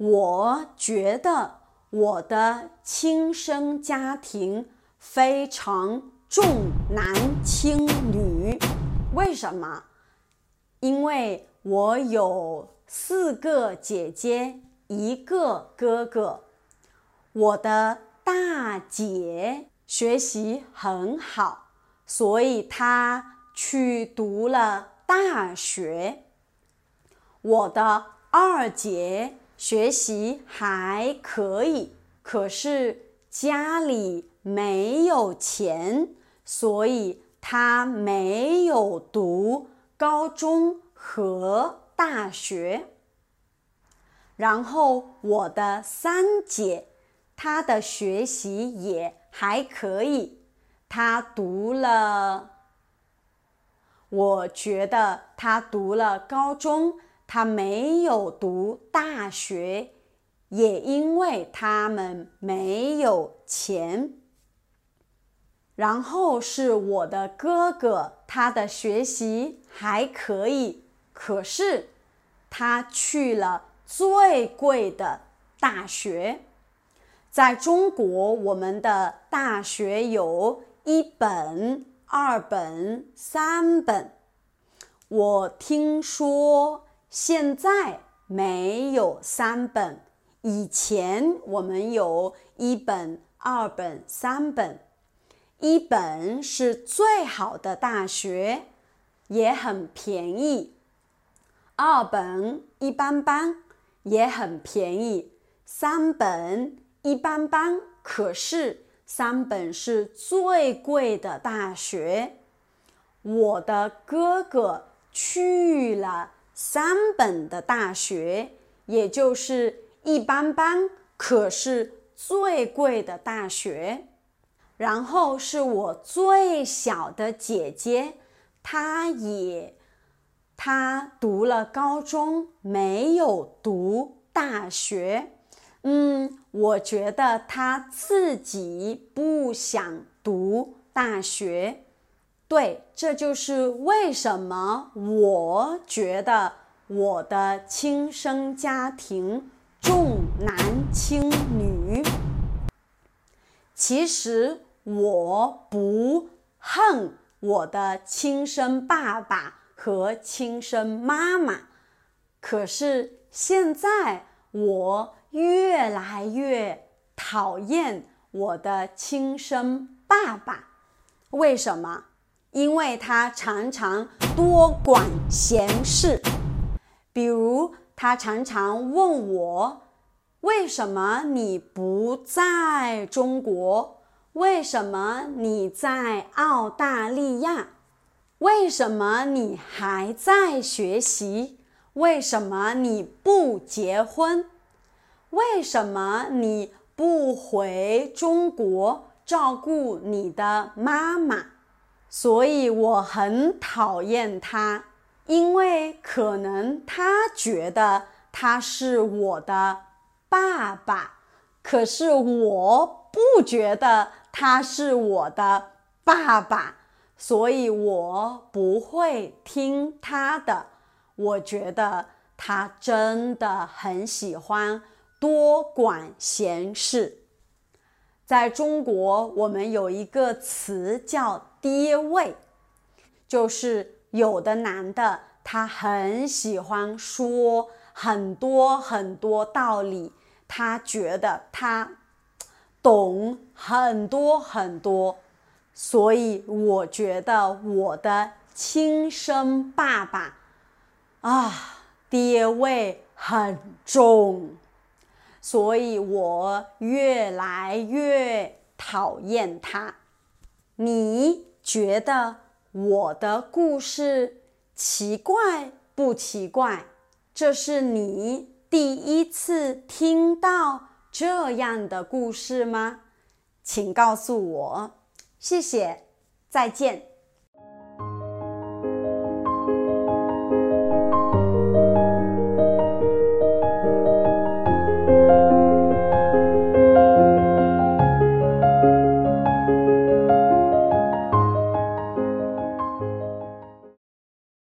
我觉得我的亲生家庭非常重男轻女。为什么？因为我有四个姐姐，一个哥哥。我的大姐学习很好，所以她去读了大学。我的二姐。学习还可以，可是家里没有钱，所以他没有读高中和大学。然后我的三姐，她的学习也还可以，她读了，我觉得她读了高中。他没有读大学，也因为他们没有钱。然后是我的哥哥，他的学习还可以，可是他去了最贵的大学。在中国，我们的大学有一本、二本、三本。我听说。现在没有三本，以前我们有一本、二本、三本。一本是最好的大学，也很便宜；二本一般般，也很便宜；三本一般般，可是三本是最贵的大学。我的哥哥去了。三本的大学，也就是一般般，可是最贵的大学。然后是我最小的姐姐，她也，她读了高中，没有读大学。嗯，我觉得她自己不想读大学。对，这就是为什么我觉得我的亲生家庭重男轻女。其实我不恨我的亲生爸爸和亲生妈妈，可是现在我越来越讨厌我的亲生爸爸。为什么？因为他常常多管闲事，比如他常常问我：“为什么你不在中国？为什么你在澳大利亚？为什么你还在学习？为什么你不结婚？为什么你不回中国照顾你的妈妈？”所以我很讨厌他，因为可能他觉得他是我的爸爸，可是我不觉得他是我的爸爸，所以我不会听他的。我觉得他真的很喜欢多管闲事。在中国，我们有一个词叫。爹味，就是有的男的，他很喜欢说很多很多道理，他觉得他懂很多很多，所以我觉得我的亲生爸爸啊，爹味很重，所以我越来越讨厌他。你？觉得我的故事奇怪不奇怪？这是你第一次听到这样的故事吗？请告诉我，谢谢，再见。